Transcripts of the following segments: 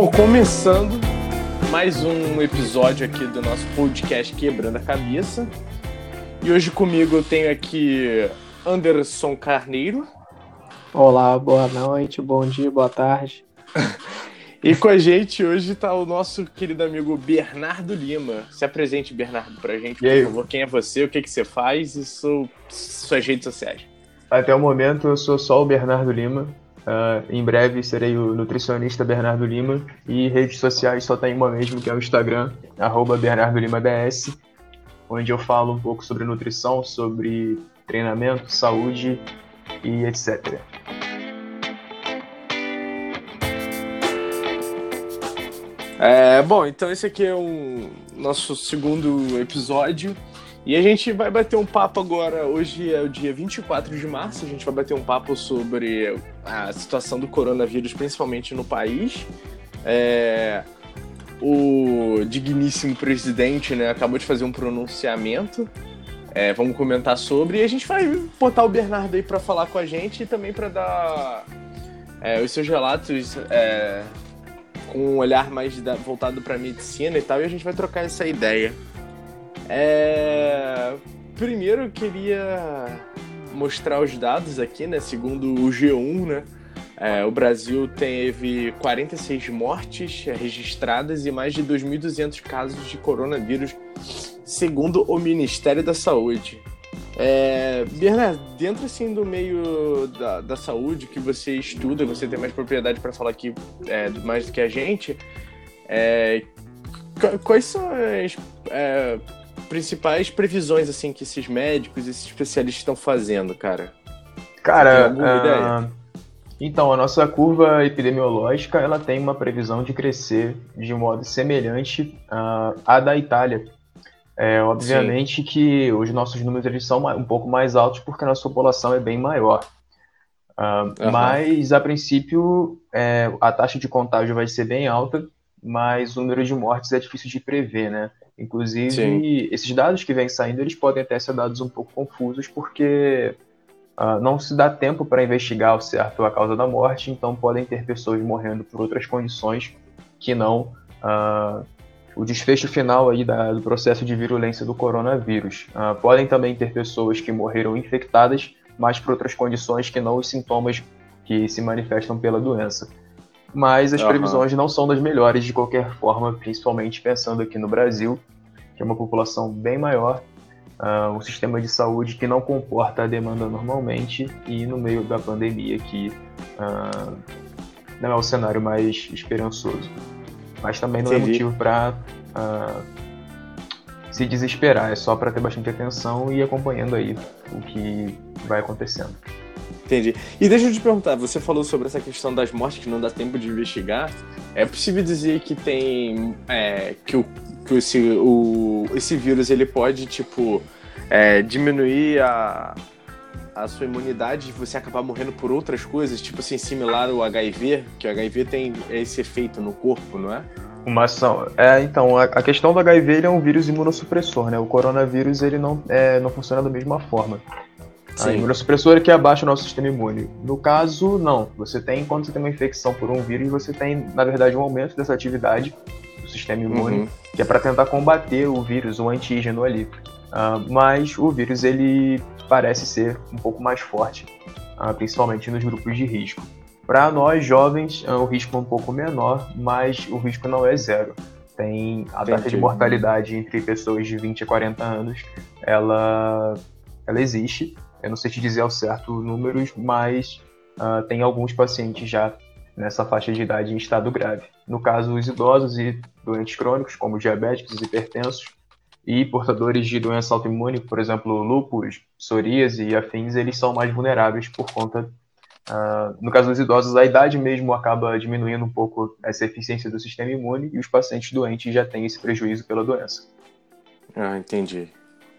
Bom, começando mais um episódio aqui do nosso podcast Quebrando a Cabeça. E hoje comigo eu tenho aqui Anderson Carneiro. Olá, boa noite, bom dia, boa tarde. e com a gente hoje está o nosso querido amigo Bernardo Lima. Se apresente, Bernardo, pra gente, por favor. Quem é você, o que, que você faz e seu, suas redes sociais. Até o momento eu sou só o Bernardo Lima. Uh, em breve serei o nutricionista Bernardo Lima e redes sociais só tem uma mesmo, que é o Instagram, arroba Bernardo Lima DS, onde eu falo um pouco sobre nutrição, sobre treinamento, saúde e etc. É, bom, então esse aqui é o um, nosso segundo episódio. E a gente vai bater um papo agora. Hoje é o dia 24 de março. A gente vai bater um papo sobre a situação do coronavírus, principalmente no país. É, o digníssimo presidente né, acabou de fazer um pronunciamento. É, vamos comentar sobre. E a gente vai botar o Bernardo aí para falar com a gente e também para dar é, os seus relatos é, com um olhar mais da, voltado para medicina e tal. E a gente vai trocar essa ideia. É... Primeiro eu queria mostrar os dados aqui, né? Segundo o G1, né? É, o Brasil teve 46 mortes registradas e mais de 2.200 casos de coronavírus, segundo o Ministério da Saúde. É, Bernardo, dentro assim do meio da, da saúde que você estuda, você tem mais propriedade para falar aqui é, mais do que a gente, é, quais são as é, principais previsões assim que esses médicos, esses especialistas estão fazendo, cara? Cara, uh, então a nossa curva epidemiológica ela tem uma previsão de crescer de modo semelhante uh, à da Itália. É, obviamente Sim. que os nossos números eles são um pouco mais altos porque a nossa população é bem maior. Uh, uhum. Mas, a princípio, é, a taxa de contágio vai ser bem alta, mas o número de mortes é difícil de prever, né? Inclusive, Sim. esses dados que vêm saindo, eles podem até ser dados um pouco confusos, porque uh, não se dá tempo para investigar ao certo a causa da morte, então podem ter pessoas morrendo por outras condições que não uh, o desfecho final aí da, do processo de virulência do coronavírus. Uh, podem também ter pessoas que morreram infectadas, mas por outras condições que não os sintomas que se manifestam pela doença mas as uhum. previsões não são das melhores de qualquer forma, principalmente pensando aqui no Brasil, que é uma população bem maior, uh, um sistema de saúde que não comporta a demanda normalmente e no meio da pandemia que uh, não é o cenário mais esperançoso. Mas também não é Entendi. é motivo para uh, ah, se desesperar, é só para ter bastante atenção e ir acompanhando aí o que vai acontecendo. Entendi. E deixa eu te perguntar, você falou sobre essa questão das mortes que não dá tempo de investigar. É possível dizer que tem. É, que o, que esse, o, esse vírus ele pode, tipo, é, diminuir a, a sua imunidade e você acabar morrendo por outras coisas, tipo assim, similar ao HIV, que o HIV tem esse efeito no corpo, não é? Uma ação. É, então, a, a questão do HIV é um vírus imunossupressor, né? O coronavírus ele não, é, não funciona da mesma forma. Sim. A imunossupressora que abaixa o nosso sistema imune. No caso, não. Você tem, quando você tem uma infecção por um vírus, você tem, na verdade, um aumento dessa atividade do sistema imune, uhum. que é para tentar combater o vírus, o antígeno ali. Uh, mas o vírus, ele parece ser um pouco mais forte, uh, principalmente nos grupos de risco. Para nós jovens, uh, o risco é um pouco menor, mas o risco não é zero. Tem a taxa de mortalidade entre pessoas de 20 a 40 anos, ela, ela existe, eu não sei te dizer ao certo números, mas uh, tem alguns pacientes já nessa faixa de idade em estado grave. No caso, os idosos e doentes crônicos, como diabéticos, hipertensos e portadores de doença autoimune, por exemplo, lúpus, psoríase e afins, eles são mais vulneráveis por conta Uh, no caso dos idosos, a idade mesmo acaba diminuindo um pouco essa eficiência do sistema imune e os pacientes doentes já têm esse prejuízo pela doença. Ah, entendi.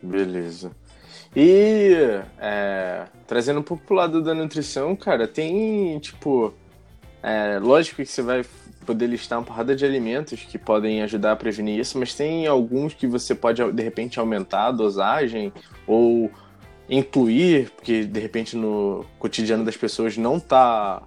Beleza. E é, trazendo um pouco pro lado da nutrição, cara, tem tipo. É, lógico que você vai poder listar uma porrada de alimentos que podem ajudar a prevenir isso, mas tem alguns que você pode de repente aumentar a dosagem ou incluir, porque de repente no cotidiano das pessoas não tá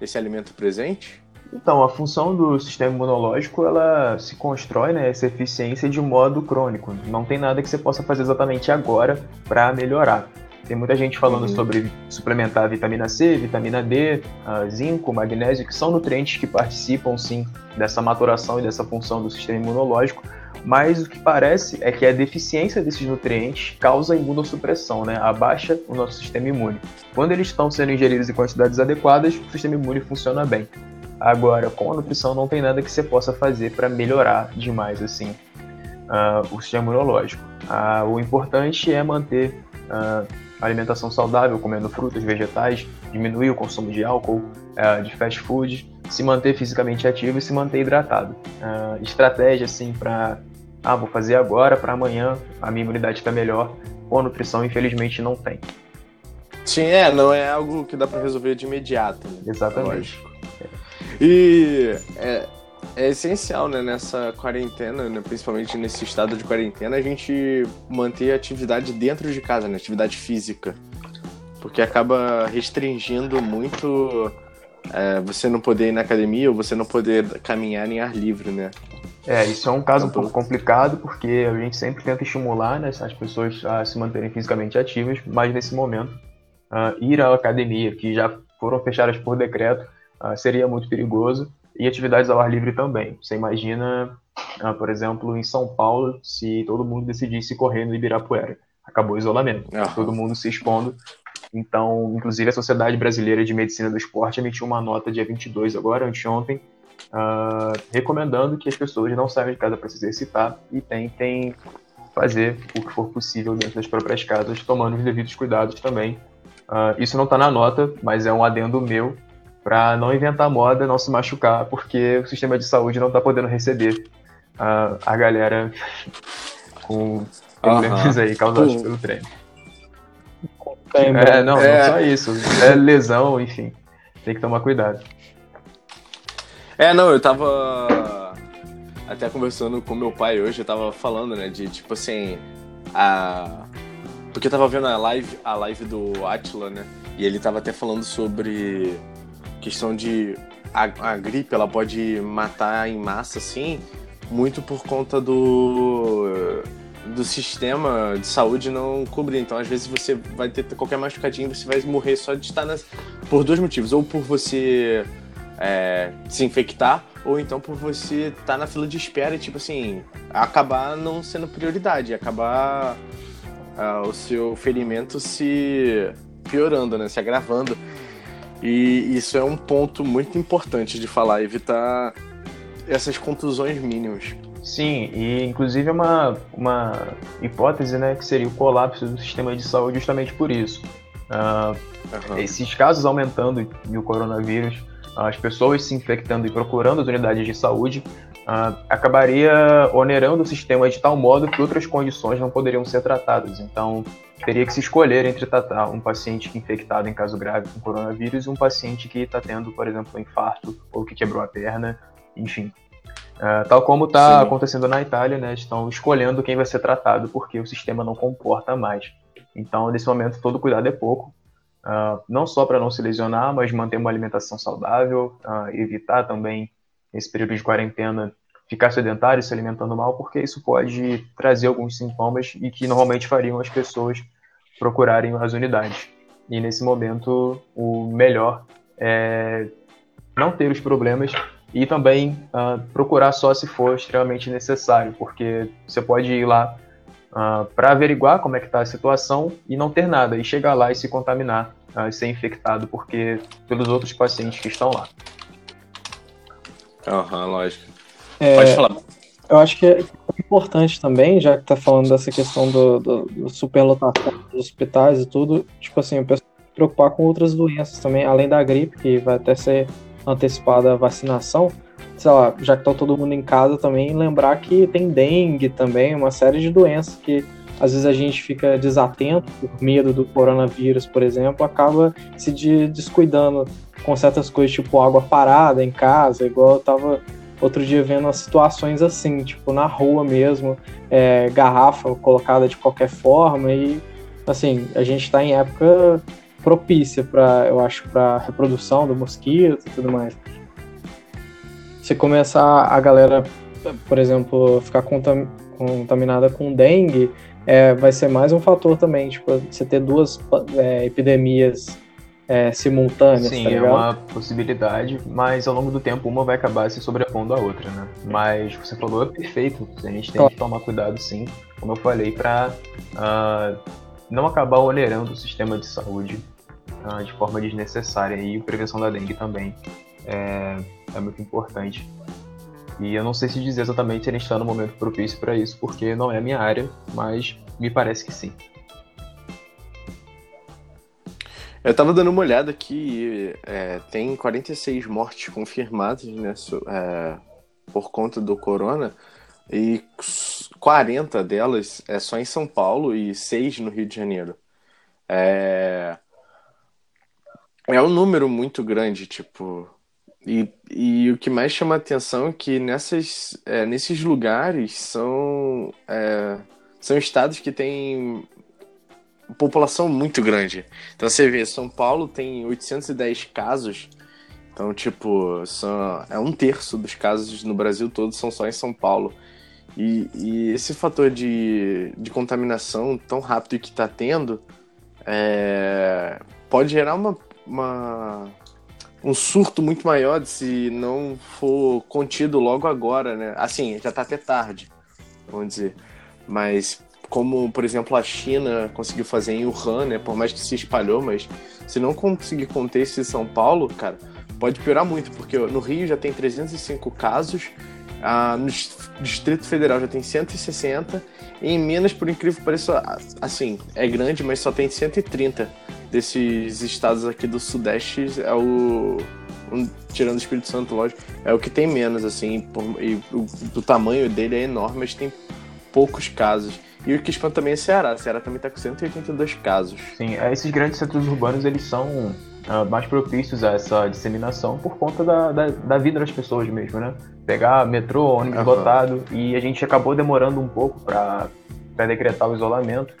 esse alimento presente? Então, a função do sistema imunológico, ela se constrói, né, essa eficiência de modo crônico. Não tem nada que você possa fazer exatamente agora para melhorar. Tem muita gente falando uhum. sobre suplementar vitamina C, vitamina D, zinco, magnésio, que são nutrientes que participam sim dessa maturação e dessa função do sistema imunológico, mas o que parece é que a deficiência desses nutrientes causa imunossupressão, né? abaixa o nosso sistema imune. Quando eles estão sendo ingeridos em quantidades adequadas, o sistema imune funciona bem. Agora, com a nutrição não tem nada que você possa fazer para melhorar demais assim uh, o sistema imunológico. Uh, o importante é manter uh, alimentação saudável, comendo frutas, vegetais, diminuir o consumo de álcool, de fast food, se manter fisicamente ativo e se manter hidratado. Estratégia assim para ah, vou fazer agora para amanhã a minha imunidade está melhor. Com a nutrição, infelizmente, não tem. Sim, é, não é algo que dá para resolver de imediato. Né? Exatamente. E é, é essencial, né, nessa quarentena, né, principalmente nesse estado de quarentena, a gente manter a atividade dentro de casa, né, atividade física. Porque acaba restringindo muito é, você não poder ir na academia ou você não poder caminhar em ar livre, né? É, isso é um caso um pouco complicado, porque a gente sempre tenta estimular né, as pessoas a se manterem fisicamente ativas, mas nesse momento, uh, ir à academia, que já foram fechadas por decreto, uh, seria muito perigoso e atividades ao ar livre também. Você imagina, ah, por exemplo, em São Paulo, se todo mundo decidisse correr no Ibirapuera. Acabou o isolamento, todo mundo se expondo. Então, inclusive, a Sociedade Brasileira de Medicina do Esporte emitiu uma nota dia 22 agora, anteontem, uh, recomendando que as pessoas não saiam de casa para se exercitar e tentem fazer o que for possível dentro das próprias casas, tomando os devidos cuidados também. Uh, isso não está na nota, mas é um adendo meu para não inventar moda, não se machucar, porque o sistema de saúde não está podendo receber a, a galera com problemas aí causados pelo treino. É, não, é. não só isso. É lesão, enfim. Tem que tomar cuidado. É, não, eu tava até conversando com meu pai hoje, eu tava falando, né, de tipo assim, a porque eu tava vendo a live, a live do Atila, né? E ele tava até falando sobre questão de a, a, gripe ela pode matar em massa assim muito por conta do do sistema de saúde não cobrir. Então às vezes você vai ter qualquer machucadinho você vai morrer só de estar nas por dois motivos. Ou por você é, se infectar ou então por você estar na fila de espera e tipo assim acabar não sendo prioridade acabar uh, o seu ferimento se piorando né se agravando e isso é um ponto muito importante de falar, evitar essas contusões mínimas. Sim, e inclusive é uma, uma hipótese né, que seria o colapso do sistema de saúde justamente por isso. Uh, uhum. Esses casos aumentando e o coronavírus, as pessoas se infectando e procurando as unidades de saúde, uh, acabaria onerando o sistema de tal modo que outras condições não poderiam ser tratadas. Então, teria que se escolher entre tratar um paciente infectado em caso grave com coronavírus e um paciente que está tendo, por exemplo, um infarto ou que quebrou a perna, enfim. Uh, tal como está acontecendo na Itália, né, estão escolhendo quem vai ser tratado porque o sistema não comporta mais. Então, nesse momento, todo cuidado é pouco. Uh, não só para não se lesionar, mas manter uma alimentação saudável, uh, evitar também, nesse período de quarentena, ficar sedentário, se alimentando mal, porque isso pode trazer alguns sintomas e que normalmente fariam as pessoas procurarem as unidades. E nesse momento, o melhor é não ter os problemas e também uh, procurar só se for extremamente necessário, porque você pode ir lá uh, para averiguar como é que está a situação e não ter nada, e chegar lá e se contaminar, uh, ser infectado porque pelos outros pacientes que estão lá. Aham, uhum, lógico. É, Pode falar. Eu acho que é importante também, já que tá falando dessa questão do, do, do superlotação dos hospitais e tudo, tipo assim, o pessoal se preocupar com outras doenças também, além da gripe, que vai até ser antecipada a vacinação, sei lá, já que tá todo mundo em casa também, lembrar que tem dengue também, uma série de doenças que às vezes a gente fica desatento por medo do coronavírus, por exemplo, acaba se descuidando com certas coisas, tipo água parada em casa, igual eu tava outro dia vendo as situações assim, tipo na rua mesmo, é, garrafa colocada de qualquer forma e assim, a gente está em época propícia para, eu acho, para reprodução do mosquito e tudo mais. se começar a galera, por exemplo, ficar contam, contaminada com dengue, é, vai ser mais um fator também, tipo, você ter duas é, epidemias é, simultâneas. Sim, tá é uma possibilidade, mas ao longo do tempo uma vai acabar se sobrepondo à outra, né? Mas você falou é perfeito, a gente tem que tomar cuidado sim, como eu falei, para uh, ah, não acabar onerando o sistema de saúde uh, de forma desnecessária e a prevenção da dengue também é, é muito importante. E eu não sei se dizer exatamente se gente está no momento propício para isso, porque não é a minha área, mas me parece que sim. Eu tava dando uma olhada aqui, é, tem 46 mortes confirmadas né, é, por conta do corona, e 40 delas é só em São Paulo e 6 no Rio de Janeiro. É, é um número muito grande, tipo. E, e o que mais chama a atenção é que nessas, é, nesses lugares são, é, são estados que têm população muito grande. Então você vê, São Paulo tem 810 casos. Então, tipo, são, é um terço dos casos no Brasil todo são só em São Paulo. E, e esse fator de, de contaminação tão rápido que está tendo é, pode gerar uma, uma, um surto muito maior se não for contido logo agora, né? Assim, já está até tarde, vamos dizer. Mas como, por exemplo, a China conseguiu fazer em Wuhan, né? Por mais que se espalhou, mas se não conseguir conter esse São Paulo, cara, pode piorar muito, porque no Rio já tem 305 casos, ah, no Distrito Federal já tem 160, e em Minas, por incrível que pareça, assim, é grande, mas só tem 130 desses estados aqui do Sudeste, é o. Um, tirando o Espírito Santo, lógico, é o que tem menos, assim, por, e o, o tamanho dele é enorme, mas tem poucos casos. E o que espanta também é Ceará. Ceará também está com 182 casos. Sim, é, esses grandes centros urbanos eles são uh, mais propícios a essa disseminação por conta da, da, da, vida das pessoas mesmo, né? Pegar metrô, ônibus uhum. lotado e a gente acabou demorando um pouco para decretar o isolamento.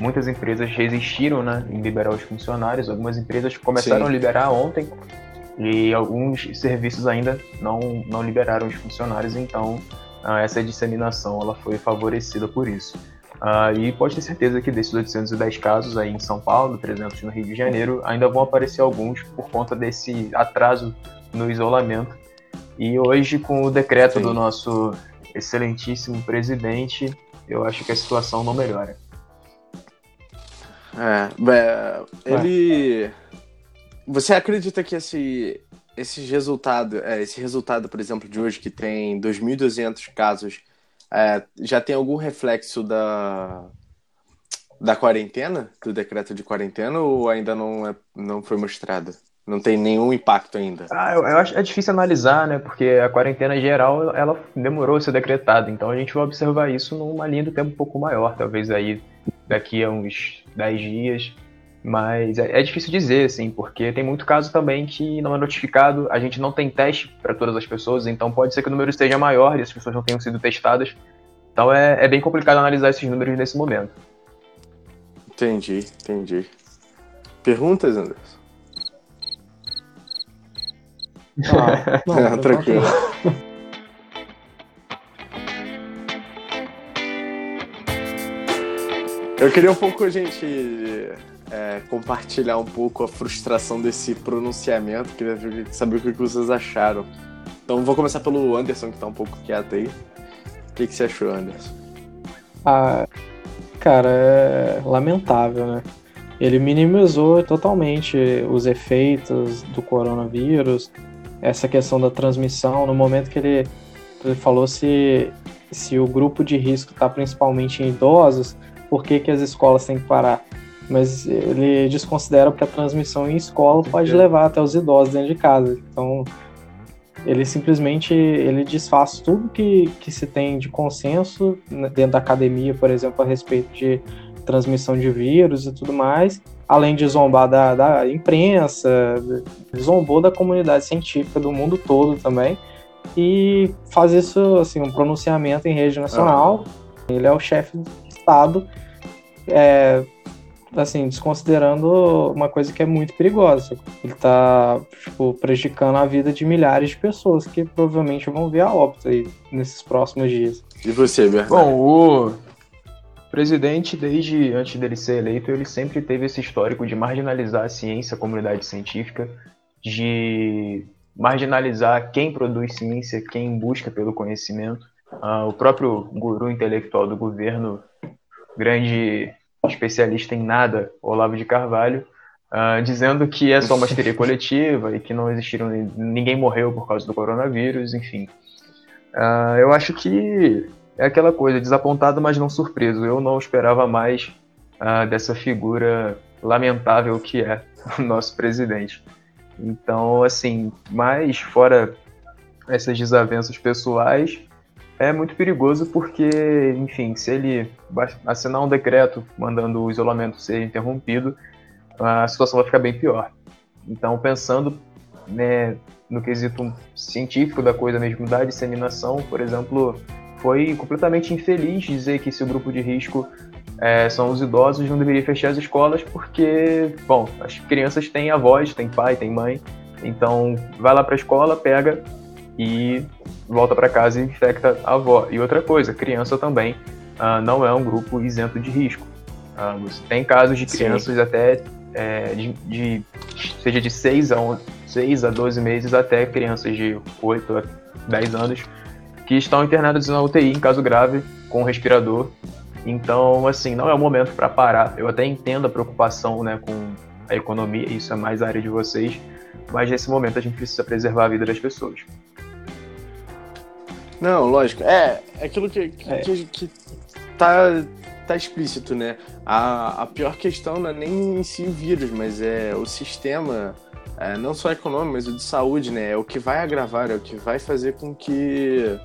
Muitas empresas resistiram né, em liberar os funcionários, algumas empresas começaram Sim. a liberar ontem e alguns serviços ainda não, não liberaram os funcionários, então uh, essa disseminação ela foi favorecida por isso. Uh, e pode ter certeza que desses 810 casos aí em São Paulo, 300 no Rio de Janeiro, ainda vão aparecer alguns por conta desse atraso no isolamento. E hoje, com o decreto Sim. do nosso excelentíssimo presidente, eu acho que a situação não melhora. É, ele. Você acredita que esse, esse resultado, é, esse resultado, por exemplo, de hoje, que tem 2.200 casos é, já tem algum reflexo da, da quarentena, do decreto de quarentena, ou ainda não, é, não foi mostrado? Não tem nenhum impacto ainda? Ah, eu, eu, acho é difícil analisar, né? Porque a quarentena geral ela demorou a ser decretada, então a gente vai observar isso numa linha do tempo um pouco maior, talvez aí daqui a uns 10 dias. Mas é, é, difícil dizer, assim, porque tem muito caso também que não é notificado, a gente não tem teste para todas as pessoas, então pode ser que o número esteja maior e as pessoas não tenham sido testadas. Então é, é bem complicado analisar esses números nesse momento. Entendi, entendi. Perguntas, Anderson? Ah, não, tranquilo. Eu queria um pouco, gente, é, compartilhar um pouco a frustração desse pronunciamento, queria saber o que vocês acharam. Então vou começar pelo Anderson, que tá um pouco quieto aí. O que, que você achou, Anderson? Ah, cara, é lamentável, né? Ele minimizou totalmente os efeitos do coronavírus, essa questão da transmissão, no momento que ele, ele falou se, se o grupo de risco está principalmente em idosos, por que, que as escolas têm que parar? mas ele desconsidera porque a transmissão em escola pode levar até os idosos dentro de casa. Então, ele simplesmente ele desfaz tudo que, que se tem de consenso né, dentro da academia, por exemplo, a respeito de transmissão de vírus e tudo mais, além de zombar da, da imprensa, zombou da comunidade científica do mundo todo também, e faz isso, assim, um pronunciamento em rede nacional. Ah. Ele é o chefe Estado, é, assim, desconsiderando uma coisa que é muito perigosa. Ele tá, tipo, prejudicando a vida de milhares de pessoas que provavelmente vão ver a óbito aí nesses próximos dias. E você, Bernardo? Bom, o presidente, desde antes dele ser eleito, ele sempre teve esse histórico de marginalizar a ciência, a comunidade científica, de marginalizar quem produz ciência, quem busca pelo conhecimento. Uh, o próprio guru intelectual do governo, grande especialista em nada, Olavo de Carvalho, uh, dizendo que é só uma histeria coletiva e que não existiram ninguém morreu por causa do coronavírus, enfim. Uh, eu acho que é aquela coisa, desapontado, mas não surpreso. Eu não esperava mais dessa figura lamentável que é o nosso presidente. Então, assim, mais fora essas desavenças pessoais, é muito perigoso porque, enfim, se ele assinar um decreto mandando o isolamento ser interrompido, a situação vai ficar bem pior. Então, pensando né, no quesito científico da coisa mesmo, da disseminação, por exemplo, foi completamente infeliz dizer que esse grupo de risco é, são os idosos, não deveria fechar as escolas porque, bom, as crianças têm avós, têm pai, têm mãe, então vai lá para a escola, pega e volta para casa e infecta a avó. E outra coisa, criança também uh, não é um grupo isento de risco. Uh, tem casos de crianças Sim. até é, de, de, seja de 6 a, 11, 6 a 12 meses até crianças de 8 a 10 anos que estão internadas na UTI em caso grave com respirador. Então, assim, não é o momento para parar. Eu até entendo a preocupação né, com a economia, isso é mais a área de vocês, mas nesse momento a gente precisa preservar a vida das pessoas. Não, lógico. É, é aquilo que, que, é. que, que tá, tá explícito, né? A, a pior questão não é nem em si o vírus, mas é o sistema, é, não só econômico, mas o de saúde, né? É o que vai agravar, é o que vai fazer com que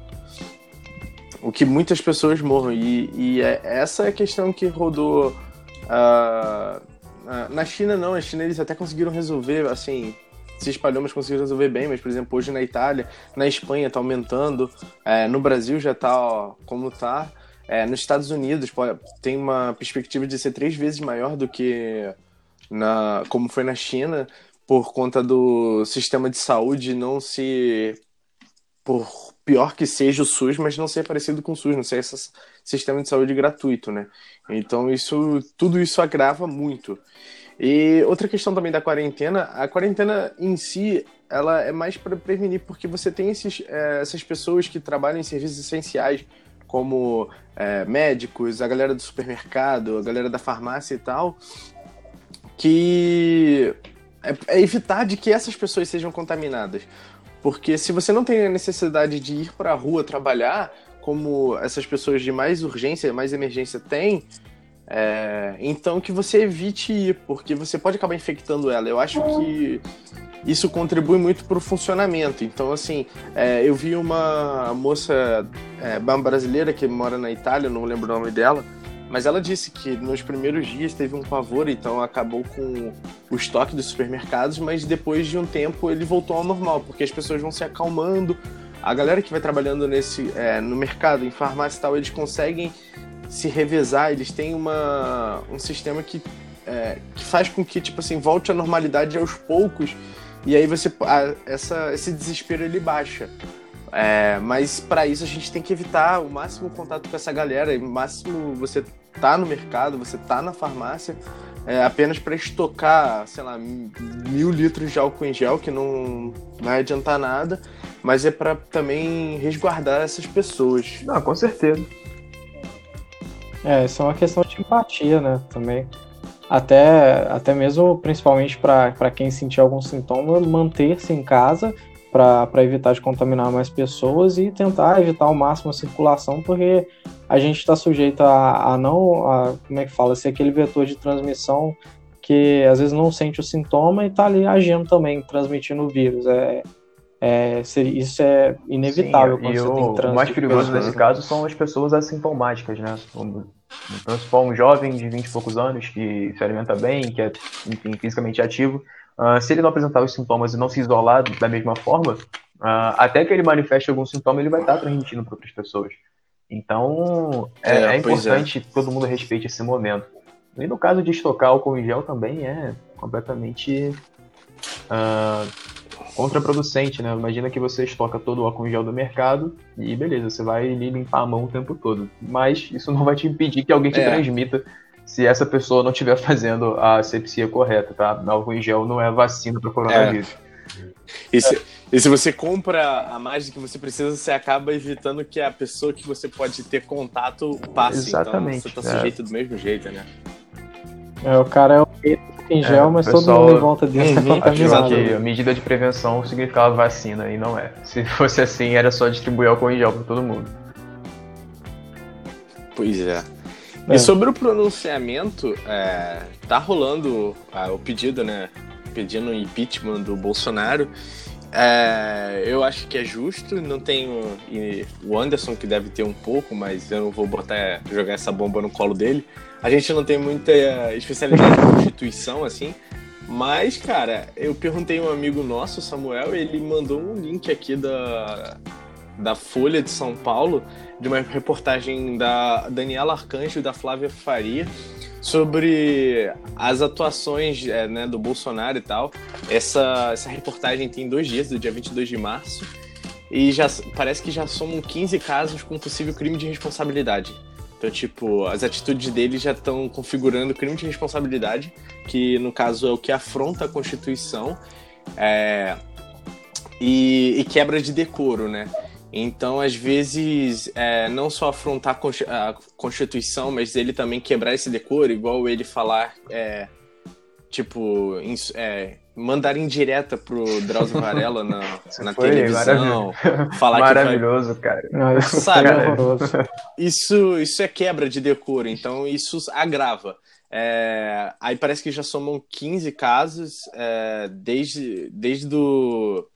o que muitas pessoas morram. E, e é, essa é a questão que rodou. Uh, na China, não. Na China, eles até conseguiram resolver, assim, se espalhou, mas conseguiu resolver bem. Mas, por exemplo, hoje na Itália, na Espanha está aumentando, é, no Brasil já está como está. É, nos Estados Unidos tem uma perspectiva de ser três vezes maior do que na, como foi na China, por conta do sistema de saúde não se. Por pior que seja o SUS, mas não ser parecido com o SUS, não ser esse sistema de saúde gratuito, né? Então isso, tudo isso agrava muito. E outra questão também da quarentena, a quarentena em si, ela é mais para prevenir, porque você tem esses, é, essas pessoas que trabalham em serviços essenciais, como é, médicos, a galera do supermercado, a galera da farmácia e tal, que é, é evitar de que essas pessoas sejam contaminadas. Porque se você não tem a necessidade de ir para a rua trabalhar, como essas pessoas de mais urgência, mais emergência têm, é, então que você evite ir, porque você pode acabar infectando ela. Eu acho que isso contribui muito para o funcionamento. Então, assim, é, eu vi uma moça é, brasileira que mora na Itália, não lembro o nome dela, mas ela disse que nos primeiros dias teve um pavor, então acabou com o estoque dos supermercados, mas depois de um tempo ele voltou ao normal, porque as pessoas vão se acalmando. A galera que vai trabalhando nesse, é, no mercado, em farmácia e tal, eles conseguem se revezar, eles têm uma, um sistema que, é, que faz com que, tipo assim, volte à normalidade aos poucos, e aí você, a, essa, esse desespero ele baixa. É, mas para isso a gente tem que evitar o máximo contato com essa galera, o máximo você tá no mercado, você tá na farmácia, é, apenas para estocar, sei lá, mil litros de álcool em gel, que não vai adiantar nada, mas é para também resguardar essas pessoas. Não, com certeza. É, isso é uma questão de empatia, né, também. Até, até mesmo, principalmente para quem sentir algum sintoma, manter-se em casa para evitar de contaminar mais pessoas e tentar evitar ao máximo a circulação, porque a gente está sujeito a, a não, a, como é que fala, ser aquele vetor de transmissão que às vezes não sente o sintoma e está ali agindo também, transmitindo o vírus. É, é, isso é inevitável Sim, quando você o, tem trânsito. O mais perigoso nesse caso são as pessoas assintomáticas, né? Então, se for um jovem de 20 e poucos anos que se alimenta bem, que é enfim, fisicamente ativo, uh, se ele não apresentar os sintomas e não se isolar da mesma forma, uh, até que ele manifeste algum sintoma, ele vai estar transmitindo para outras pessoas. Então, é, é, é importante é. que todo mundo respeite esse momento. E no caso de estocar álcool em gel também é completamente uh, contraproducente, né? Imagina que você estoca todo o álcool em gel do mercado e beleza, você vai limpar a mão o tempo todo. Mas isso não vai te impedir que alguém te é. transmita se essa pessoa não estiver fazendo a asepsia correta, tá? Álcool em gel não é vacina para coronavírus. É. E se, e se você compra a mais do que você precisa, você acaba evitando que a pessoa que você pode ter contato passe. Então Exatamente. Então você tá sujeito é. do mesmo jeito, né? É, o cara é o em é, gel, é, mas pessoal, todo mundo em volta dele uhum, tá contaminado. que a medida de prevenção significava vacina, e não é. Se fosse assim, era só distribuir álcool em gel para todo mundo. Pois é. é. E sobre o pronunciamento, é, tá rolando ah, o pedido, né? Pedindo o impeachment do Bolsonaro. É, eu acho que é justo, não tenho. o Anderson que deve ter um pouco, mas eu não vou botar jogar essa bomba no colo dele. A gente não tem muita especialidade em Constituição, assim. Mas, cara, eu perguntei a um amigo nosso, Samuel, ele mandou um link aqui da, da Folha de São Paulo, de uma reportagem da Daniela Arcanjo e da Flávia Faria, sobre as atuações é, né, do Bolsonaro e tal. Essa, essa reportagem tem dois dias, do dia 22 de março, e já parece que já somam 15 casos com possível crime de responsabilidade. Então, tipo, as atitudes dele já estão configurando crime de responsabilidade, que no caso é o que afronta a Constituição, é, e, e quebra de decoro, né? Então, às vezes, é, não só afrontar a Constituição, mas ele também quebrar esse decoro, igual ele falar, é, tipo, é, mandar indireta pro Drauzio Varela na, na televisão. Falar Maravilhoso, que vai... cara. Sabe, é isso, isso é quebra de decoro, então isso agrava. É, aí parece que já somam 15 casos é, desde, desde do,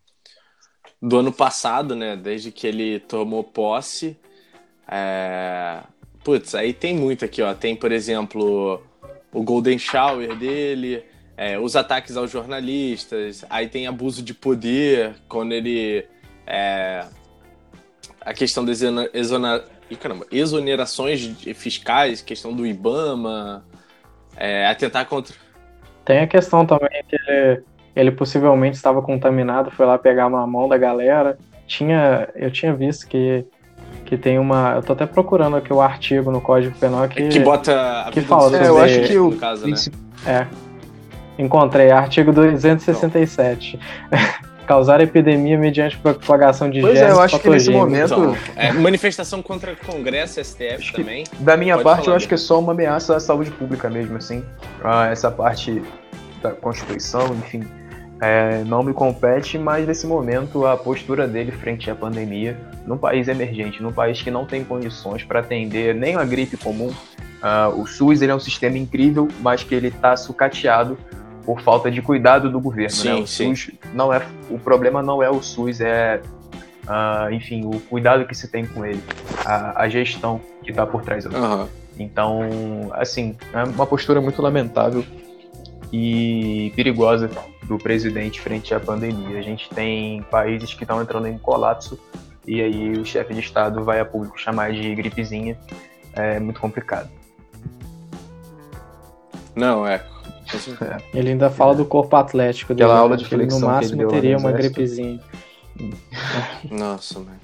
do ano passado, né? Desde que ele tomou posse. É... Putz, aí tem muito aqui, ó. Tem, por exemplo, o Golden Shower dele, é, os ataques aos jornalistas, aí tem abuso de poder, quando ele. É... a questão das exona... exonerações fiscais, questão do Ibama, é, atentar contra. Tem a questão também que ele ele possivelmente estava contaminado, foi lá pegar uma mão da galera. Tinha, eu tinha visto que que tem uma, eu tô até procurando aqui o artigo no Código Penal que que bota que fala é, eu acho que o caso, né? É. Encontrei artigo 267. Causar epidemia mediante propagação de pois é, eu acho que nesse momento. Então, é, manifestação contra o Congresso, STF também. Da minha Pode parte, eu acho que é só uma ameaça à saúde pública mesmo, assim. Ah, essa parte da Constituição, enfim é, não me compete, mas nesse momento a postura dele frente à pandemia, num país emergente, num país que não tem condições para atender nem a gripe comum, uh, o SUS ele é um sistema incrível, mas que ele está sucateado por falta de cuidado do governo. Sim, né? O sim. SUS não é, o problema não é o SUS, é uh, enfim o cuidado que se tem com ele, a, a gestão que está por trás. Uhum. Então, assim, é uma postura muito lamentável e perigosa do presidente frente à pandemia. A gente tem países que estão entrando em colapso e aí o chefe de Estado vai a público chamar de gripezinha. É muito complicado. Não, é. é. Ele ainda fala do corpo atlético dele. Aquela né? aula de flexão no máximo teria uma gripezinha. Nossa, mano.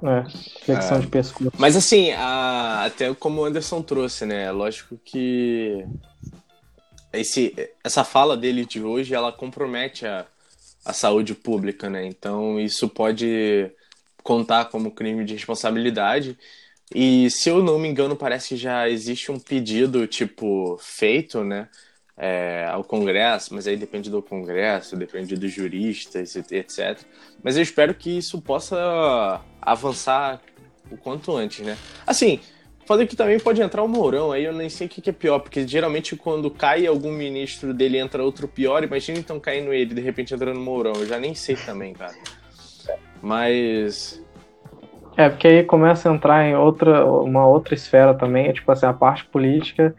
É, flexão é. de pescoço. Mas assim, a, até como o Anderson trouxe, né? Lógico que esse, essa fala dele de hoje, ela compromete a, a saúde pública, né? Então isso pode contar como crime de responsabilidade. E se eu não me engano, parece que já existe um pedido, tipo, feito, né? É, ao Congresso, mas aí depende do Congresso, depende dos juristas, etc. Mas eu espero que isso possa avançar o quanto antes, né? Assim, Foda que também pode entrar o Mourão, aí eu nem sei o que, é pior, porque geralmente quando cai algum ministro dele entra outro pior, imagina então caindo ele de repente entrando no Mourão, eu já nem sei também, cara. Mas. É, porque aí começa a entrar em outra, uma outra esfera também, é, tipo assim, a parte política,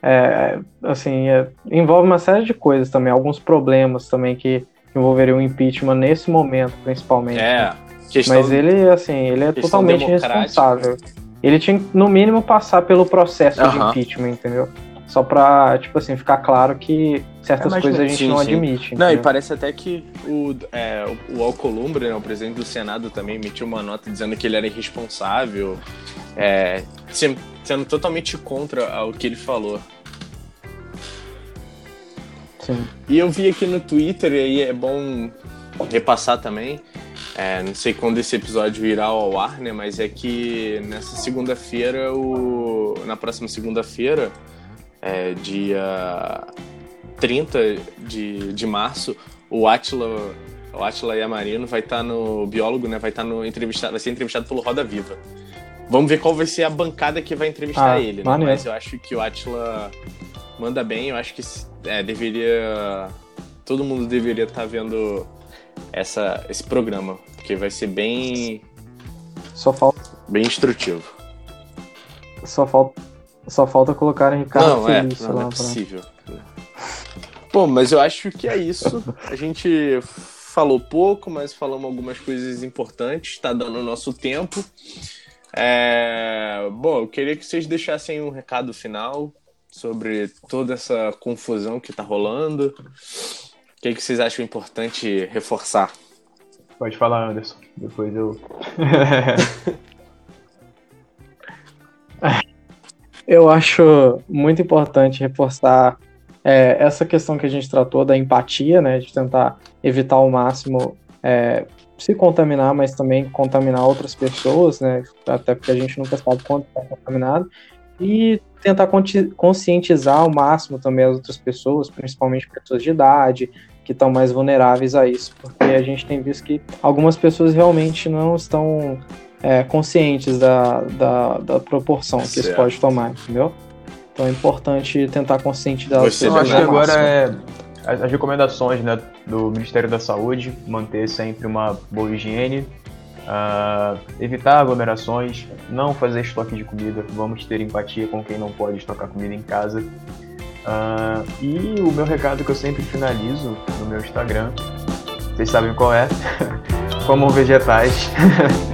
é, assim, é, envolve uma série de coisas também, alguns problemas também que envolveriam o impeachment nesse momento, principalmente. É. Né? Mas ele, assim, ele é totalmente responsável ele tinha que, no mínimo, passar pelo processo de impeachment, entendeu? Só pra, tipo assim, ficar claro que certas é, coisas a gente sim, não sim. admite. Não, entendeu? e parece até que o, é, o Alcolumbre, né, o presidente do Senado, também emitiu uma nota dizendo que ele era irresponsável, é, sendo totalmente contra o que ele falou. Sim. E eu vi aqui no Twitter, e aí é bom repassar também, é, não sei quando esse episódio irá ao ar, né? Mas é que nessa segunda-feira, o... na próxima segunda-feira, é, dia 30 de, de março, o Atila, o Atila Yamarino vai estar tá no biólogo, né? Vai estar tá no entrevistado, vai ser entrevistado pelo Roda Viva. Vamos ver qual vai ser a bancada que vai entrevistar ah, ele, né? Mas eu acho que o Atila manda bem, eu acho que é, deveria. Todo mundo deveria estar tá vendo essa, esse programa, porque vai ser bem. Só falta. Bem instrutivo. Só falta só falta colocar Ricardo não, Felício é, não. Não é possível. Bom, mas eu acho que é isso. A gente falou pouco, mas falamos algumas coisas importantes. Está dando o nosso tempo. É... Bom, eu queria que vocês deixassem um recado final sobre toda essa confusão que está rolando. O que, que vocês acham importante reforçar? Pode falar, Anderson. Depois eu. Eu acho muito importante reforçar é, essa questão que a gente tratou da empatia, né, de tentar evitar ao máximo é, se contaminar, mas também contaminar outras pessoas, né, até porque a gente nunca sabe quanto está contaminado, e tentar conscientizar ao máximo também as outras pessoas, principalmente pessoas de idade, que estão mais vulneráveis a isso, porque a gente tem visto que algumas pessoas realmente não estão é, conscientes da, da, da proporção certo. que isso pode tomar, entendeu? Então é importante tentar conscientizar as pessoas. Eu acho que agora é as recomendações né, do Ministério da Saúde, manter sempre uma boa higiene, uh, evitar aglomerações, não fazer estoque de comida, vamos ter empatia com quem não pode estocar comida em casa. Uh, e o meu recado que eu sempre finalizo no meu Instagram, vocês sabem qual é, como vegetais.